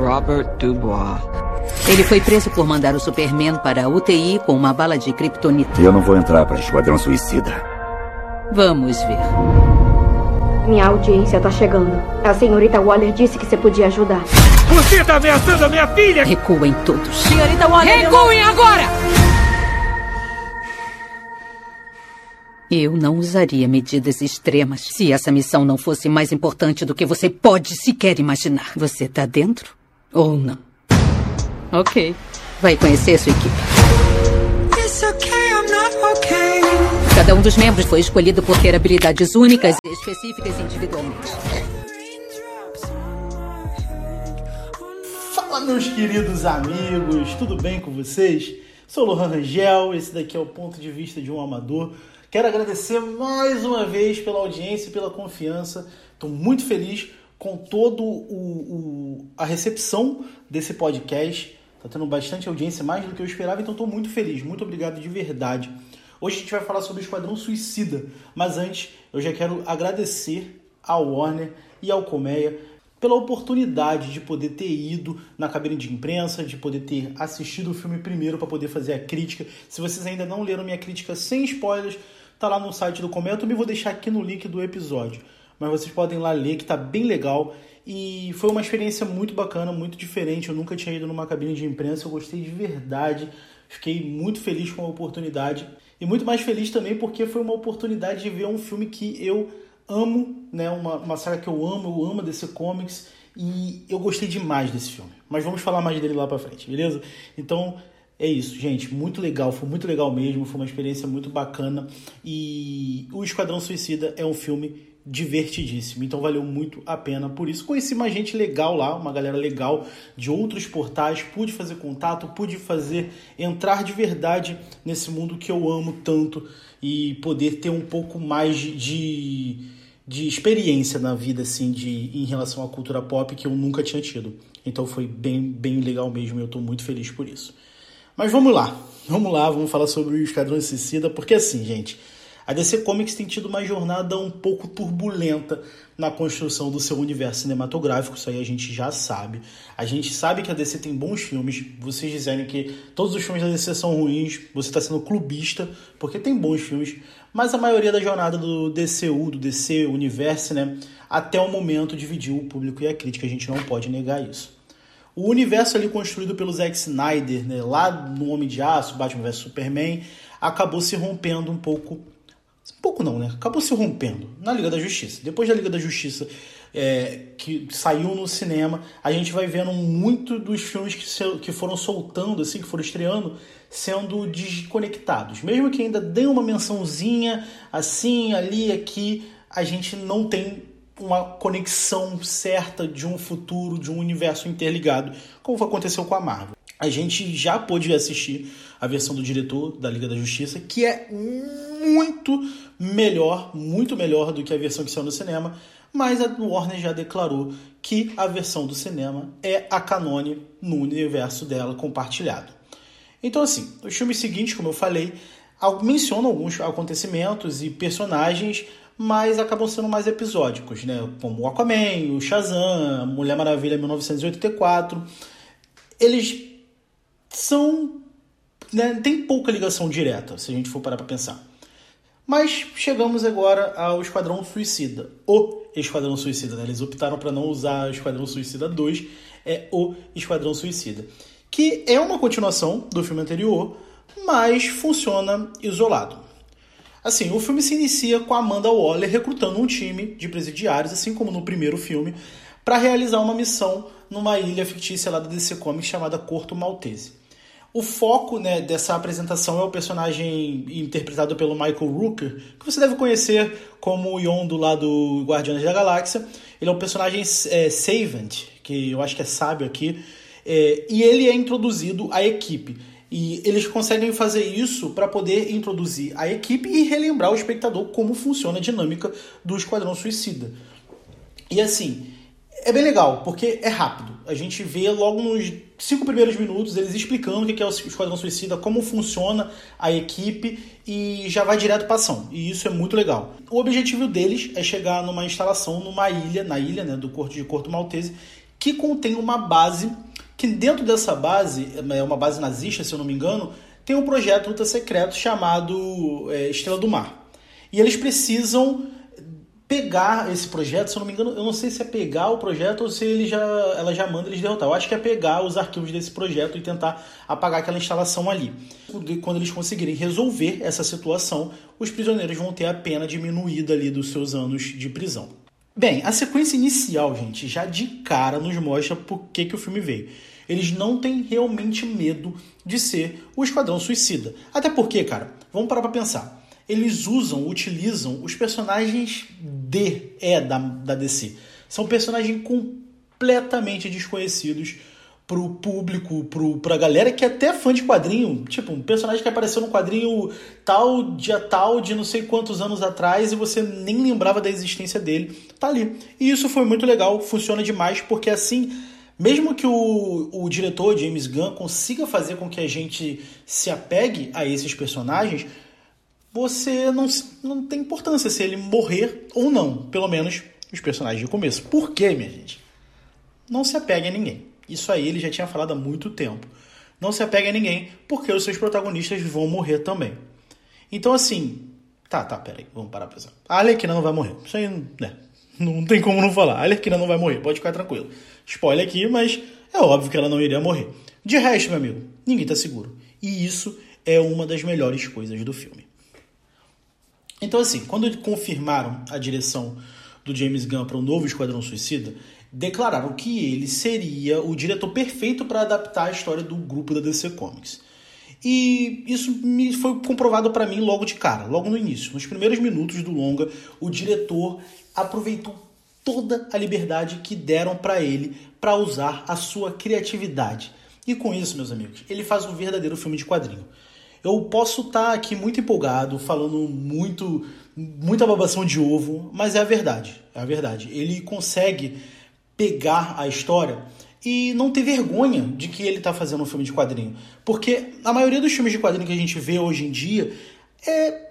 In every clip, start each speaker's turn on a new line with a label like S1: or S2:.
S1: Robert Dubois.
S2: Ele foi preso por mandar o Superman para a UTI com uma bala de kryptonita.
S3: Eu não vou entrar para Esquadrão Suicida.
S2: Vamos ver.
S4: Minha audiência tá chegando. A senhorita Waller disse que você podia ajudar.
S5: Você tá ameaçando a minha filha!
S2: Recuem todos.
S6: Senhorita Waller...
S2: Recuem agora! Eu não usaria medidas extremas se essa missão não fosse mais importante do que você pode sequer imaginar. Você tá dentro ou não? Ok. Vai conhecer sua equipe. Cada um dos membros foi escolhido por ter habilidades únicas e específicas individualmente.
S7: Fala, meus queridos amigos, tudo bem com vocês? Sou Lohan Rangel, esse daqui é o ponto de vista de um amador. Quero agradecer mais uma vez pela audiência e pela confiança. Estou muito feliz com todo o, o, a recepção desse podcast. Está tendo bastante audiência, mais do que eu esperava, então estou muito feliz. Muito obrigado de verdade. Hoje a gente vai falar sobre o Esquadrão Suicida, mas antes eu já quero agradecer ao Warner e ao Colmeia pela oportunidade de poder ter ido na cabine de imprensa, de poder ter assistido o filme primeiro para poder fazer a crítica. Se vocês ainda não leram minha crítica sem spoilers, tá lá no site do Colmeia. Eu também vou deixar aqui no link do episódio. Mas vocês podem lá ler que tá bem legal e foi uma experiência muito bacana, muito diferente. Eu nunca tinha ido numa cabine de imprensa, eu gostei de verdade. Fiquei muito feliz com a oportunidade e muito mais feliz também porque foi uma oportunidade de ver um filme que eu amo, né? Uma, uma saga que eu amo, eu amo DC Comics e eu gostei demais desse filme. Mas vamos falar mais dele lá pra frente, beleza? Então é isso, gente. Muito legal, foi muito legal mesmo, foi uma experiência muito bacana. E o Esquadrão Suicida é um filme divertidíssimo, então valeu muito a pena por isso. Conheci uma gente legal lá, uma galera legal de outros portais, pude fazer contato, pude fazer entrar de verdade nesse mundo que eu amo tanto e poder ter um pouco mais de, de experiência na vida assim de em relação à cultura pop que eu nunca tinha tido. Então foi bem bem legal mesmo, eu estou muito feliz por isso. Mas vamos lá, vamos lá, vamos falar sobre o Esquadrão Suicida, porque assim, gente, a DC Comics tem tido uma jornada um pouco turbulenta na construção do seu universo cinematográfico, isso aí a gente já sabe. A gente sabe que a DC tem bons filmes, vocês dizerem que todos os filmes da DC são ruins, você está sendo clubista, porque tem bons filmes, mas a maioria da jornada do DCU, do DC Universo, né, até o momento dividiu o público e a crítica, a gente não pode negar isso. O universo ali construído pelo Zack Snyder, né, lá no Homem de Aço, Batman vs Superman, acabou se rompendo um pouco pouco não, né? Acabou se rompendo na Liga da Justiça. Depois da Liga da Justiça, é, que saiu no cinema, a gente vai vendo muito dos filmes que, se, que foram soltando, assim, que foram estreando, sendo desconectados. Mesmo que ainda dê uma mençãozinha, assim, ali, aqui, a gente não tem uma conexão certa de um futuro, de um universo interligado, como aconteceu com a Marvel. A gente já pôde assistir a versão do diretor da Liga da Justiça, que é muito melhor, muito melhor do que a versão que saiu no cinema, mas a Warner já declarou que a versão do cinema é a canone no universo dela compartilhado. Então, assim, os filmes seguintes, como eu falei, mencionam alguns acontecimentos e personagens, mas acabam sendo mais episódicos, né? Como o Aquaman, o Shazam, Mulher Maravilha 1984. Eles são. Né, tem pouca ligação direta, se a gente for parar para pensar. Mas chegamos agora ao Esquadrão Suicida. O Esquadrão Suicida, né? Eles optaram para não usar o Esquadrão Suicida 2, é o Esquadrão Suicida. Que é uma continuação do filme anterior, mas funciona isolado. Assim, o filme se inicia com Amanda Waller recrutando um time de presidiários, assim como no primeiro filme, para realizar uma missão numa ilha fictícia lá da DC Comics chamada Corto Maltese. O foco né, dessa apresentação é o personagem interpretado pelo Michael Rooker, que você deve conhecer como o Yondo lá do Guardiões da Galáxia. Ele é um personagem é, Savant, que eu acho que é sábio aqui, é, e ele é introduzido à equipe. E eles conseguem fazer isso para poder introduzir a equipe e relembrar o espectador como funciona a dinâmica do Esquadrão Suicida. E assim, é bem legal, porque é rápido. A gente vê logo nos cinco primeiros minutos eles explicando o que é o Esquadrão Suicida, como funciona a equipe e já vai direto para ação. E isso é muito legal. O objetivo deles é chegar numa instalação numa ilha, na ilha né, do Corto de Corto Maltese, que contém uma base que dentro dessa base, é uma base nazista, se eu não me engano, tem um projeto ultra secreto chamado é, Estrela do Mar. E eles precisam pegar esse projeto, se eu não me engano, eu não sei se é pegar o projeto ou se ele já, ela já manda eles derrotar. Eu acho que é pegar os arquivos desse projeto e tentar apagar aquela instalação ali. Quando eles conseguirem resolver essa situação, os prisioneiros vão ter a pena diminuída ali dos seus anos de prisão. Bem, a sequência inicial, gente, já de cara nos mostra por que, que o filme veio. Eles não têm realmente medo de ser o Esquadrão Suicida. Até porque, cara, vamos parar pra pensar eles usam, utilizam os personagens D, E da, da DC. São personagens completamente desconhecidos pro público, pro, pra galera que é até fã de quadrinho. Tipo, um personagem que apareceu no quadrinho tal, dia tal, de não sei quantos anos atrás, e você nem lembrava da existência dele. Tá ali. E isso foi muito legal, funciona demais, porque assim. Mesmo que o, o diretor James Gunn consiga fazer com que a gente se apegue a esses personagens, você não, não tem importância se ele morrer ou não, pelo menos os personagens de começo. Por quê, minha gente? Não se apegue a ninguém. Isso aí ele já tinha falado há muito tempo. Não se apegue a ninguém, porque os seus protagonistas vão morrer também. Então, assim. Tá, tá, peraí, vamos parar pra pensar. A Arlequina não vai morrer. Isso aí, né? Não tem como não falar. A Arlequina não vai morrer, pode ficar tranquilo. Spoiler aqui, mas é óbvio que ela não iria morrer. De resto, meu amigo, ninguém tá seguro. E isso é uma das melhores coisas do filme. Então, assim, quando confirmaram a direção do James Gunn para o novo Esquadrão Suicida, declararam que ele seria o diretor perfeito para adaptar a história do grupo da DC Comics. E isso me foi comprovado para mim logo de cara, logo no início. Nos primeiros minutos do longa, o diretor aproveitou toda a liberdade que deram para ele para usar a sua criatividade. E com isso, meus amigos, ele faz um verdadeiro filme de quadrinho. Eu posso estar tá aqui muito empolgado, falando muito, muita babação de ovo, mas é a verdade. É a verdade. Ele consegue pegar a história e não ter vergonha de que ele está fazendo um filme de quadrinho. Porque a maioria dos filmes de quadrinho que a gente vê hoje em dia é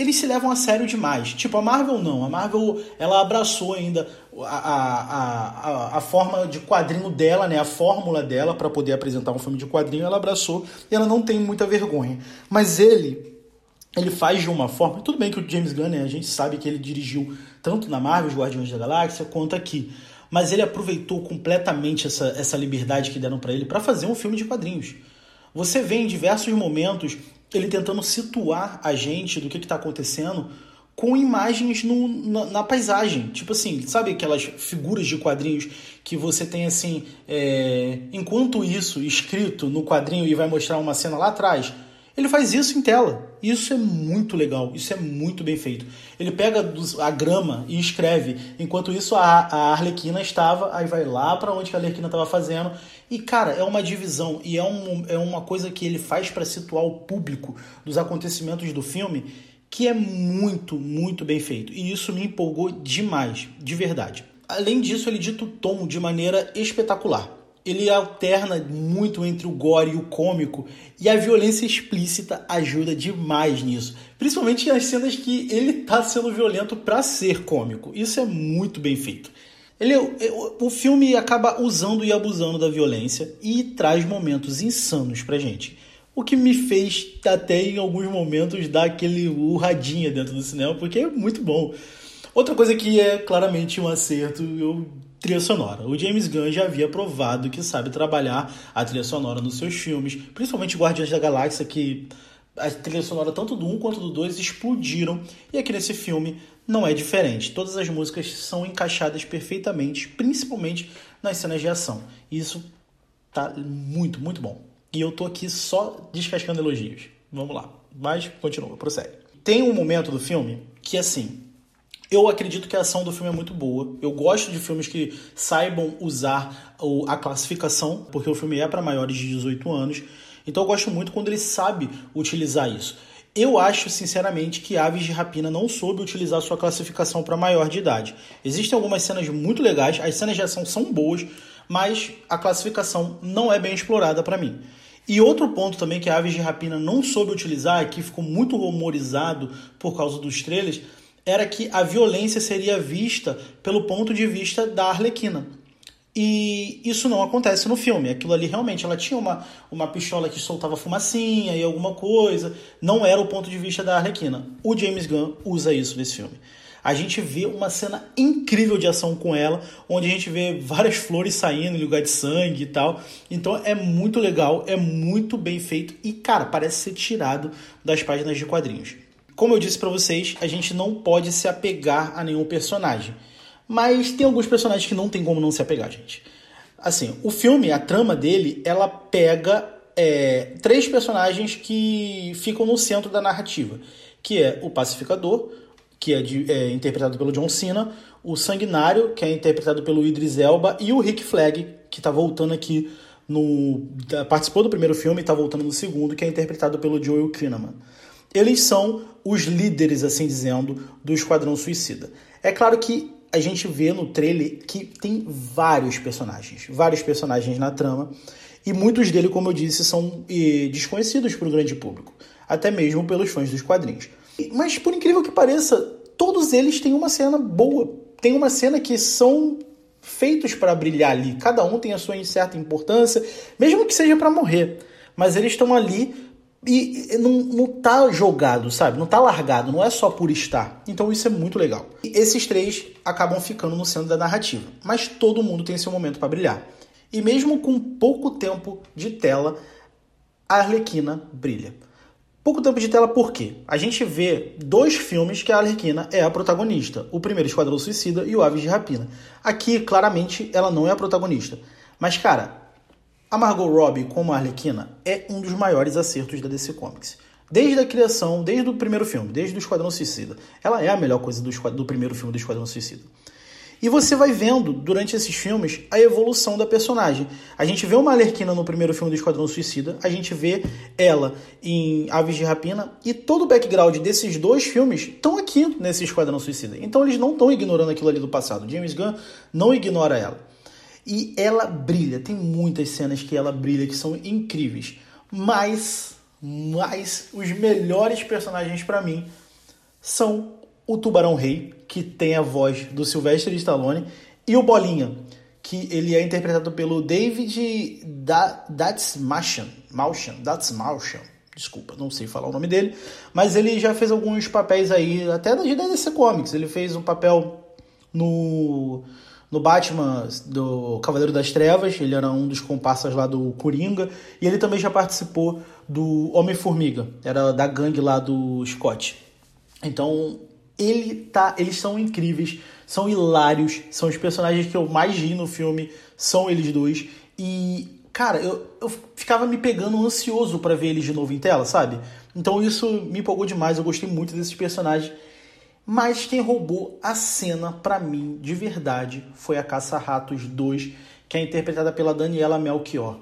S7: eles se levam a sério demais. Tipo, a Marvel não. A Marvel, ela abraçou ainda a, a, a, a forma de quadrinho dela, né? A fórmula dela para poder apresentar um filme de quadrinho, ela abraçou e ela não tem muita vergonha. Mas ele, ele faz de uma forma... Tudo bem que o James Gunn, né? A gente sabe que ele dirigiu tanto na Marvel, os Guardiões da Galáxia, quanto aqui. Mas ele aproveitou completamente essa, essa liberdade que deram para ele para fazer um filme de quadrinhos. Você vê em diversos momentos ele tentando situar a gente do que está acontecendo com imagens no, na, na, paisagem. Tipo assim, sabe aquelas figuras de quadrinhos que você tem assim, é, enquanto isso escrito no quadrinho e vai mostrar uma cena lá atrás, ele faz isso em tela. Isso é muito legal, isso é muito bem feito. Ele pega a grama e escreve, enquanto isso a, a Arlequina estava, aí vai lá para onde a Arlequina estava fazendo. E cara, é uma divisão e é, um, é uma coisa que ele faz para situar o público dos acontecimentos do filme que é muito, muito bem feito. E isso me empolgou demais, de verdade. Além disso, ele dita o tom de maneira espetacular ele alterna muito entre o gore e o cômico, e a violência explícita ajuda demais nisso. Principalmente nas cenas que ele tá sendo violento para ser cômico. Isso é muito bem feito. Ele, o filme acaba usando e abusando da violência e traz momentos insanos pra gente. O que me fez até em alguns momentos dar aquele urradinha dentro do cinema, porque é muito bom. Outra coisa que é claramente um acerto, eu trilha sonora. O James Gunn já havia provado que sabe trabalhar a trilha sonora nos seus filmes, principalmente Guardiões da Galáxia, que a trilha sonora tanto do 1 quanto do 2 explodiram, e aqui nesse filme não é diferente. Todas as músicas são encaixadas perfeitamente, principalmente nas cenas de ação. E isso tá muito, muito bom. E eu tô aqui só descascando elogios. Vamos lá. Mas continua, prossegue. Tem um momento do filme que assim, eu acredito que a ação do filme é muito boa. Eu gosto de filmes que saibam usar a classificação, porque o filme é para maiores de 18 anos. Então eu gosto muito quando ele sabe utilizar isso. Eu acho, sinceramente, que Aves de Rapina não soube utilizar sua classificação para maior de idade. Existem algumas cenas muito legais, as cenas de ação são boas, mas a classificação não é bem explorada para mim. E outro ponto também que a Aves de Rapina não soube utilizar, que ficou muito rumorizado por causa dos trailers, era que a violência seria vista pelo ponto de vista da Arlequina. E isso não acontece no filme. Aquilo ali realmente, ela tinha uma, uma pistola que soltava fumacinha e alguma coisa. Não era o ponto de vista da Arlequina. O James Gunn usa isso nesse filme. A gente vê uma cena incrível de ação com ela, onde a gente vê várias flores saindo em lugar de sangue e tal. Então é muito legal, é muito bem feito e, cara, parece ser tirado das páginas de quadrinhos. Como eu disse para vocês, a gente não pode se apegar a nenhum personagem. Mas tem alguns personagens que não tem como não se apegar, gente. Assim, o filme, a trama dele, ela pega é, três personagens que ficam no centro da narrativa, que é o pacificador, que é, de, é, interpretado pelo John Cena, o Sanguinário, que é interpretado pelo Idris Elba, e o Rick Flag, que está voltando aqui no. participou do primeiro filme e está voltando no segundo, que é interpretado pelo Joel Kinnaman. Eles são os líderes, assim dizendo, do Esquadrão Suicida. É claro que a gente vê no trailer que tem vários personagens, vários personagens na trama, e muitos deles, como eu disse, são desconhecidos para o grande público, até mesmo pelos fãs dos quadrinhos. Mas por incrível que pareça, todos eles têm uma cena boa, tem uma cena que são feitos para brilhar ali. Cada um tem a sua certa importância, mesmo que seja para morrer, mas eles estão ali e não, não tá jogado, sabe? Não tá largado, não é só por estar. Então isso é muito legal. E esses três acabam ficando no centro da narrativa, mas todo mundo tem seu momento para brilhar. E mesmo com pouco tempo de tela, a Arlequina brilha. Pouco tempo de tela por quê? A gente vê dois filmes que a Arlequina é a protagonista. O primeiro, Esquadrão Suicida, e o Aves de Rapina. Aqui, claramente, ela não é a protagonista. Mas, cara, a Margot Robbie como Arlequina é um dos maiores acertos da DC Comics. Desde a criação, desde o primeiro filme, desde o Esquadrão Suicida. Ela é a melhor coisa do, do primeiro filme do Esquadrão Suicida. E você vai vendo, durante esses filmes, a evolução da personagem. A gente vê uma Arlequina no primeiro filme do Esquadrão Suicida, a gente vê ela em Aves de Rapina, e todo o background desses dois filmes estão aqui nesse Esquadrão Suicida. Então eles não estão ignorando aquilo ali do passado. James Gunn não ignora ela. E ela brilha, tem muitas cenas que ela brilha que são incríveis. Mas, mas os melhores personagens para mim são o Tubarão Rei, que tem a voz do Sylvester Stallone, e o Bolinha, que ele é interpretado pelo David da Datsmalshan. Desculpa, não sei falar o nome dele, mas ele já fez alguns papéis aí, até na DC Comics. Ele fez um papel no no Batman do Cavaleiro das Trevas, ele era um dos comparsas lá do Coringa, e ele também já participou do Homem-Formiga, era da gangue lá do Scott. Então, ele tá, eles são incríveis, são hilários, são os personagens que eu mais ri no filme, são eles dois. E, cara, eu, eu ficava me pegando ansioso para ver eles de novo em tela, sabe? Então isso me empolgou demais, eu gostei muito desses personagens. Mas quem roubou a cena para mim de verdade foi a Caça-Ratos 2, que é interpretada pela Daniela Melchior.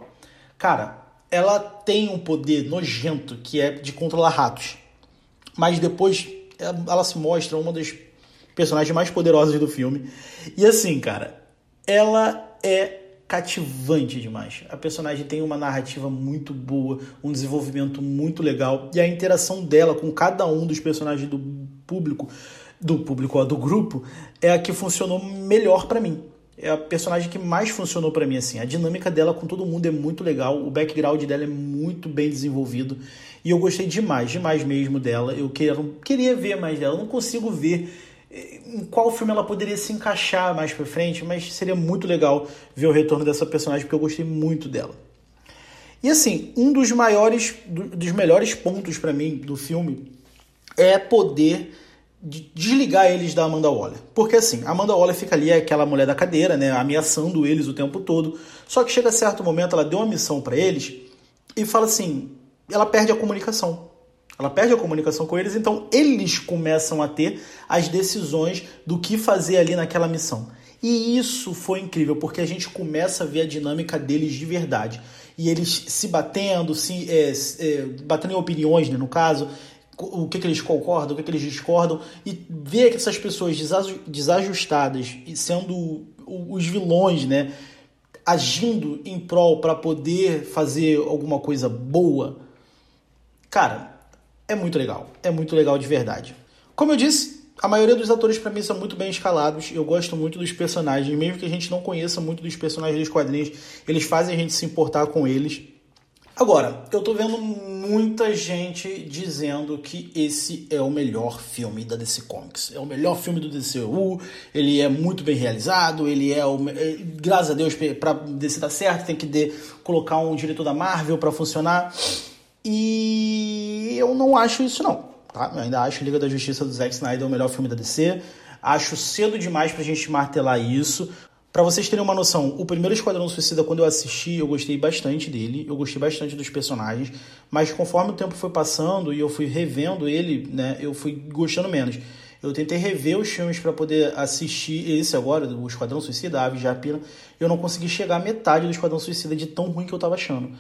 S7: Cara, ela tem um poder nojento que é de controlar ratos. Mas depois ela se mostra uma das personagens mais poderosas do filme. E assim, cara, ela é cativante demais. A personagem tem uma narrativa muito boa, um desenvolvimento muito legal e a interação dela com cada um dos personagens do público, do público, ó, do grupo, é a que funcionou melhor para mim. É a personagem que mais funcionou para mim assim. A dinâmica dela com todo mundo é muito legal, o background dela é muito bem desenvolvido e eu gostei demais, demais mesmo dela. Eu quero, queria ver mais dela, eu não consigo ver em qual filme ela poderia se encaixar mais para frente, mas seria muito legal ver o retorno dessa personagem porque eu gostei muito dela. E assim, um dos maiores, dos melhores pontos para mim do filme é poder desligar eles da Amanda Waller. Porque assim, a Amanda Waller fica ali, é aquela mulher da cadeira, né, ameaçando eles o tempo todo. Só que chega certo momento, ela deu uma missão para eles e fala assim, ela perde a comunicação. Ela perde a comunicação com eles, então eles começam a ter as decisões do que fazer ali naquela missão. E isso foi incrível, porque a gente começa a ver a dinâmica deles de verdade. E eles se batendo, se é, é, batendo em opiniões, né, no caso, o que, que eles concordam, o que, que eles discordam, e ver essas pessoas desajustadas e sendo os vilões, né, agindo em prol para poder fazer alguma coisa boa, cara, é muito legal. É muito legal de verdade. Como eu disse, a maioria dos atores para mim são muito bem escalados. Eu gosto muito dos personagens, mesmo que a gente não conheça muito dos personagens dos quadrinhos, eles fazem a gente se importar com eles. Agora, eu tô vendo muita gente dizendo que esse é o melhor filme da DC Comics. É o melhor filme do DCU, ele é muito bem realizado, ele é o. É, graças a Deus, pra DC dar certo, tem que de, colocar um diretor da Marvel para funcionar. E eu não acho isso, não. Tá? Eu ainda acho Liga da Justiça do Zack Snyder o melhor filme da DC. Acho cedo demais pra gente martelar isso. Para vocês terem uma noção, o primeiro Esquadrão Suicida, quando eu assisti, eu gostei bastante dele, eu gostei bastante dos personagens, mas conforme o tempo foi passando e eu fui revendo ele, né, eu fui gostando menos. Eu tentei rever os filmes para poder assistir esse agora, o Esquadrão Suicida, a Ave de Rapina. Eu não consegui chegar à metade do Esquadrão Suicida de tão ruim que eu tava achando.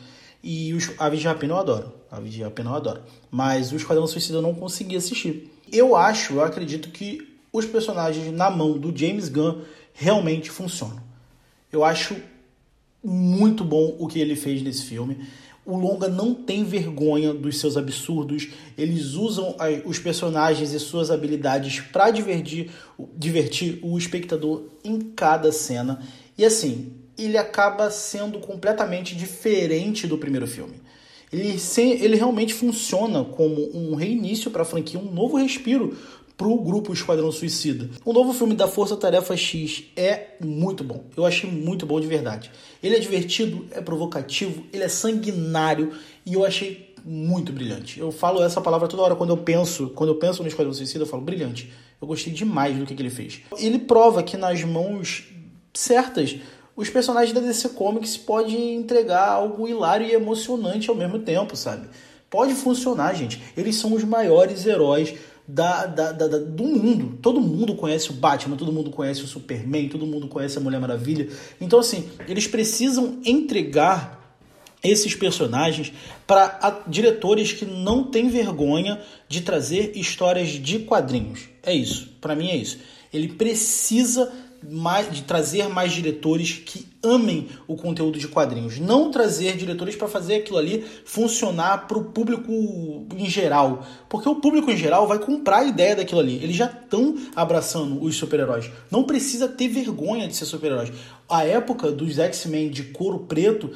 S7: E os Aves de Rapina eu adoro. Aves de Rapina eu adoro. Mas o Esquadrão Suicida eu não consegui assistir. Eu acho, eu acredito que os personagens na mão do James Gunn realmente funcionam. Eu acho muito bom o que ele fez nesse filme. O longa não tem vergonha dos seus absurdos. Eles usam os personagens e suas habilidades para divertir, divertir o espectador em cada cena. E assim, ele acaba sendo completamente diferente do primeiro filme. Ele, ele realmente funciona como um reinício para a franquia, um novo respiro para o grupo Esquadrão Suicida. O novo filme da Força Tarefa X é muito bom. Eu achei muito bom de verdade. Ele é divertido, é provocativo, ele é sanguinário e eu achei muito brilhante. Eu falo essa palavra toda hora quando eu penso, quando eu penso no Esquadrão Suicida, eu falo brilhante. Eu gostei demais do que, que ele fez. Ele prova que nas mãos certas os personagens da DC Comics podem entregar algo hilário e emocionante ao mesmo tempo, sabe? Pode funcionar, gente. Eles são os maiores heróis da, da, da, do mundo. Todo mundo conhece o Batman, todo mundo conhece o Superman, todo mundo conhece a Mulher Maravilha. Então, assim, eles precisam entregar esses personagens para diretores que não têm vergonha de trazer histórias de quadrinhos. É isso. Para mim é isso. Ele precisa mais, de trazer mais diretores que amem o conteúdo de quadrinhos. Não trazer diretores para fazer aquilo ali funcionar para o público em geral. Porque o público em geral vai comprar a ideia daquilo ali. Eles já estão abraçando os super-heróis. Não precisa ter vergonha de ser super-heróis. A época dos X-Men de couro preto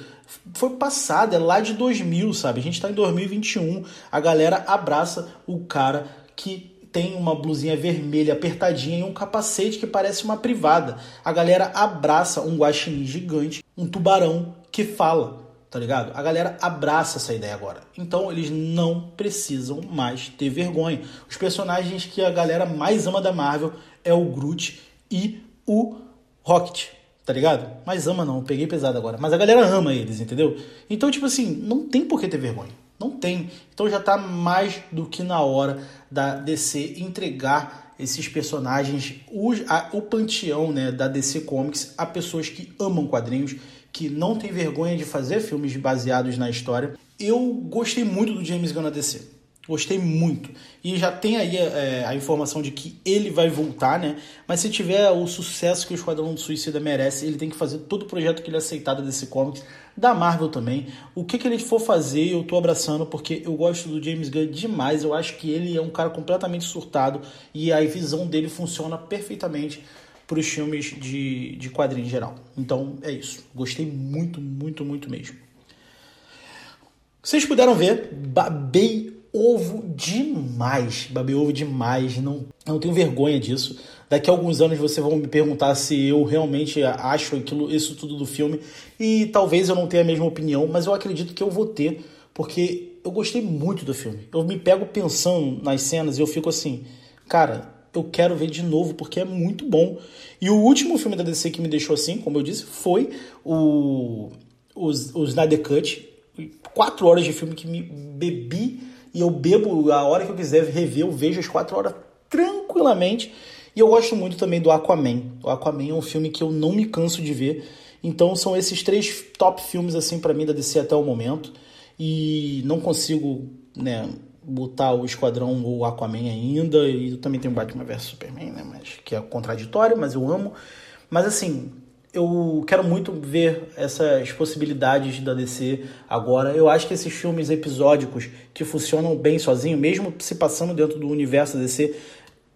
S7: foi passada, é lá de 2000, sabe? A gente está em 2021. A galera abraça o cara que tem uma blusinha vermelha apertadinha e um capacete que parece uma privada. A galera abraça um guaxinim gigante, um tubarão que fala, tá ligado? A galera abraça essa ideia agora. Então eles não precisam mais ter vergonha. Os personagens que a galera mais ama da Marvel é o Groot e o Rocket, tá ligado? Mas ama não, peguei pesado agora. Mas a galera ama eles, entendeu? Então, tipo assim, não tem por que ter vergonha. Não tem. Então já está mais do que na hora da DC entregar esses personagens, o, a, o panteão né, da DC Comics, a pessoas que amam quadrinhos, que não tem vergonha de fazer filmes baseados na história. Eu gostei muito do James Gunn na DC. Gostei muito. E já tem aí é, a informação de que ele vai voltar, né? Mas se tiver o sucesso que o Esquadrão do Suicida merece, ele tem que fazer todo o projeto que ele aceitar desse comics, da Marvel também. O que, que ele for fazer, eu tô abraçando, porque eu gosto do James Gunn demais. Eu acho que ele é um cara completamente surtado e a visão dele funciona perfeitamente para os filmes de, de quadrinho em geral. Então é isso. Gostei muito, muito, muito mesmo. Vocês puderam ver, babei ovo demais. Babei ovo demais. Não, não tenho vergonha disso. Daqui a alguns anos vocês vão me perguntar se eu realmente acho aquilo, isso tudo do filme. E talvez eu não tenha a mesma opinião, mas eu acredito que eu vou ter, porque eu gostei muito do filme. Eu me pego pensando nas cenas e eu fico assim, cara, eu quero ver de novo porque é muito bom. E o último filme da DC que me deixou assim, como eu disse, foi o, Snyder Cut. Quatro horas de filme que me bebi e eu bebo a hora que eu quiser rever, eu vejo as quatro horas tranquilamente. E eu gosto muito também do Aquaman. O Aquaman é um filme que eu não me canso de ver. Então são esses três top filmes assim para mim da DC até o momento. E não consigo, né, botar o Esquadrão ou o Aquaman ainda. E eu também tenho Batman vs Superman, né, mas que é contraditório, mas eu amo. Mas assim, eu quero muito ver essas possibilidades da DC agora. Eu acho que esses filmes episódicos que funcionam bem sozinho, mesmo se passando dentro do universo da DC,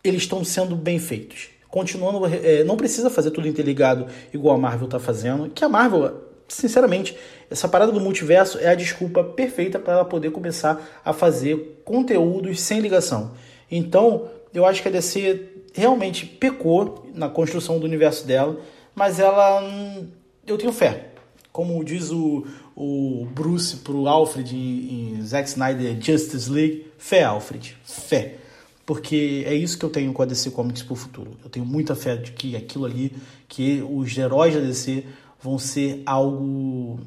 S7: eles estão sendo bem feitos. Continuando, é, não precisa fazer tudo interligado igual a Marvel está fazendo, que a Marvel, sinceramente, essa parada do multiverso é a desculpa perfeita para ela poder começar a fazer conteúdos sem ligação. Então, eu acho que a DC realmente pecou na construção do universo dela, mas ela. Hum, eu tenho fé. Como diz o, o Bruce pro Alfred em, em Zack Snyder Justice League, fé, Alfred, fé. Porque é isso que eu tenho com a DC Comics pro futuro. Eu tenho muita fé de que aquilo ali, que os heróis da DC vão ser algo.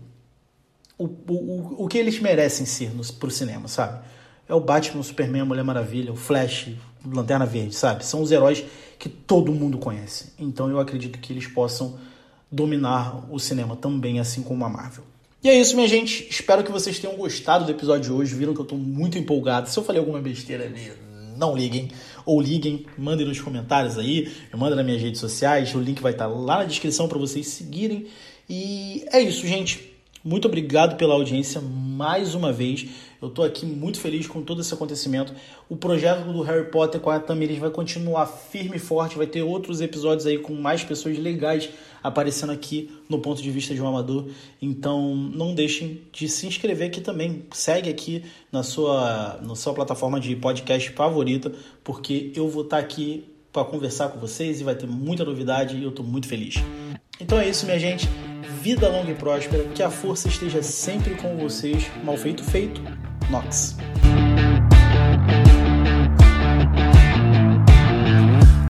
S7: O, o, o que eles merecem ser no, pro cinema, sabe? É o Batman, o Superman, a Mulher Maravilha, o Flash, Lanterna Verde, sabe? São os heróis que todo mundo conhece. Então eu acredito que eles possam dominar o cinema também, assim como a Marvel. E é isso, minha gente. Espero que vocês tenham gostado do episódio de hoje. Viram que eu estou muito empolgado. Se eu falei alguma besteira ali, não liguem. Ou liguem, mandem nos comentários aí, mandem nas minhas redes sociais. O link vai estar lá na descrição para vocês seguirem. E é isso, gente. Muito obrigado pela audiência mais uma vez. Eu estou aqui muito feliz com todo esse acontecimento. O projeto do Harry Potter com a Tamiris vai continuar firme e forte. Vai ter outros episódios aí com mais pessoas legais aparecendo aqui no ponto de vista de um amador. Então não deixem de se inscrever aqui também. Segue aqui na sua, na sua plataforma de podcast favorita, porque eu vou estar aqui para conversar com vocês e vai ter muita novidade e eu estou muito feliz. Então é isso, minha gente vida longa e próspera, que a força esteja sempre com vocês. Mal feito, feito. Nox.